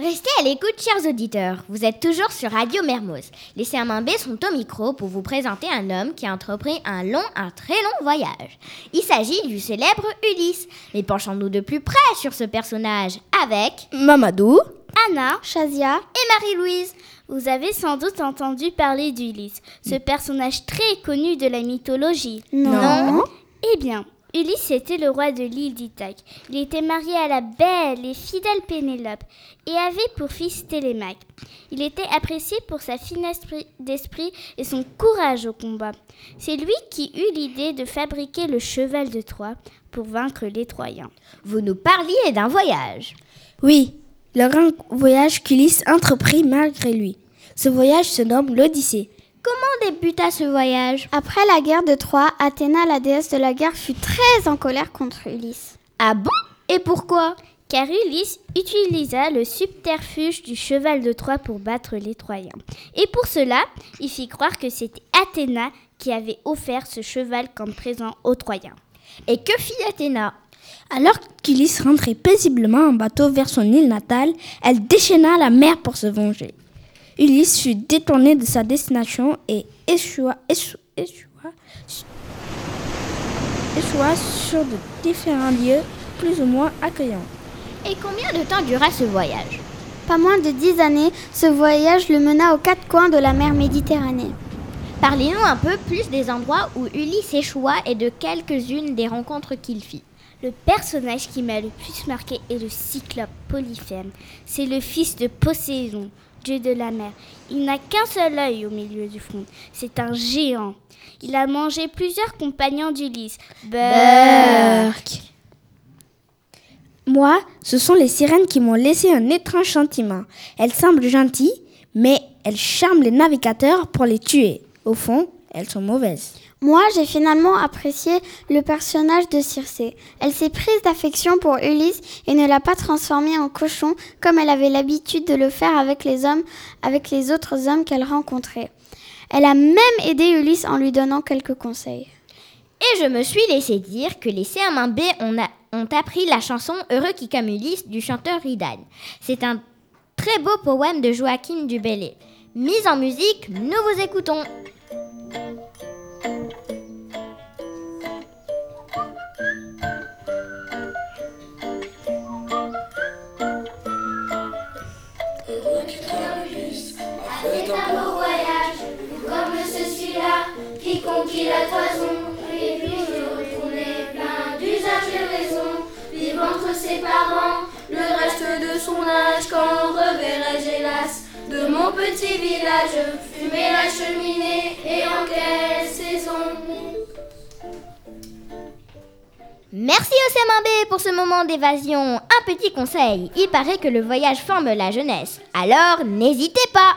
Restez à l'écoute, chers auditeurs. Vous êtes toujours sur Radio Mermoz. Les CM1B sont au micro pour vous présenter un homme qui a entrepris un long, un très long voyage. Il s'agit du célèbre Ulysse. Mais penchons-nous de plus près sur ce personnage avec Mamadou, Anna, Shazia et Marie-Louise. Vous avez sans doute entendu parler d'Ulysse, ce personnage très connu de la mythologie. Non. Eh bien, Ulysse était le roi de l'île d'Ithaque. Il était marié à la belle et fidèle Pénélope et avait pour fils Télémaque. Il était apprécié pour sa finesse d'esprit et son courage au combat. C'est lui qui eut l'idée de fabriquer le cheval de Troie pour vaincre les Troyens. Vous nous parliez d'un voyage. Oui, le grand voyage qu'Ulysse entreprit malgré lui. Ce voyage se nomme l'Odyssée. Comment débuta ce voyage Après la guerre de Troie, Athéna, la déesse de la guerre, fut très en colère contre Ulysse. Ah bon? Et pourquoi? Car Ulysse utilisa le subterfuge du cheval de Troie pour battre les Troyens. Et pour cela, il fit croire que c'était Athéna qui avait offert ce cheval comme présent aux Troyens. Et que fit Athéna? Alors qu'Ulysse rentrait paisiblement en bateau vers son île natale, elle déchaîna la mer pour se venger. Ulysse fut détourné de sa destination et échoua, sur de différents lieux plus ou moins accueillants. Et combien de temps dura ce voyage? Pas moins de dix années, ce voyage le mena aux quatre coins de la mer Méditerranée. Parlez-nous un peu plus des endroits où Ulysse échoua et de quelques-unes des rencontres qu'il fit. Le personnage qui m'a le plus marqué est le cyclope Polyphème. C'est le fils de Poséidon, dieu de la mer. Il n'a qu'un seul œil au milieu du front. C'est un géant. Il a mangé plusieurs compagnons d'Ulysse. Burk. Moi, ce sont les sirènes qui m'ont laissé un étrange sentiment. Elles semblent gentilles, mais elles charment les navigateurs pour les tuer. Au fond, elles sont mauvaises. Moi, j'ai finalement apprécié le personnage de Circé. Elle s'est prise d'affection pour Ulysse et ne l'a pas transformé en cochon comme elle avait l'habitude de le faire avec les hommes, avec les autres hommes qu'elle rencontrait. Elle a même aidé Ulysse en lui donnant quelques conseils. Et je me suis laissé dire que les CM1B ont, a- ont appris la chanson Heureux qui comme Ulysse du chanteur Ridan. C'est un très beau poème de Joachim du Bellay. Mise en musique, nous vous écoutons. La toison, et puis de retourner plein d'usages et raisons, vivre entre ses parents, le reste de son âge, quand reverrai-je hélas, de mon petit village, fumer la cheminée, et en quelle saison Merci CM1B pour ce moment d'évasion. Un petit conseil, il paraît que le voyage forme la jeunesse. Alors n'hésitez pas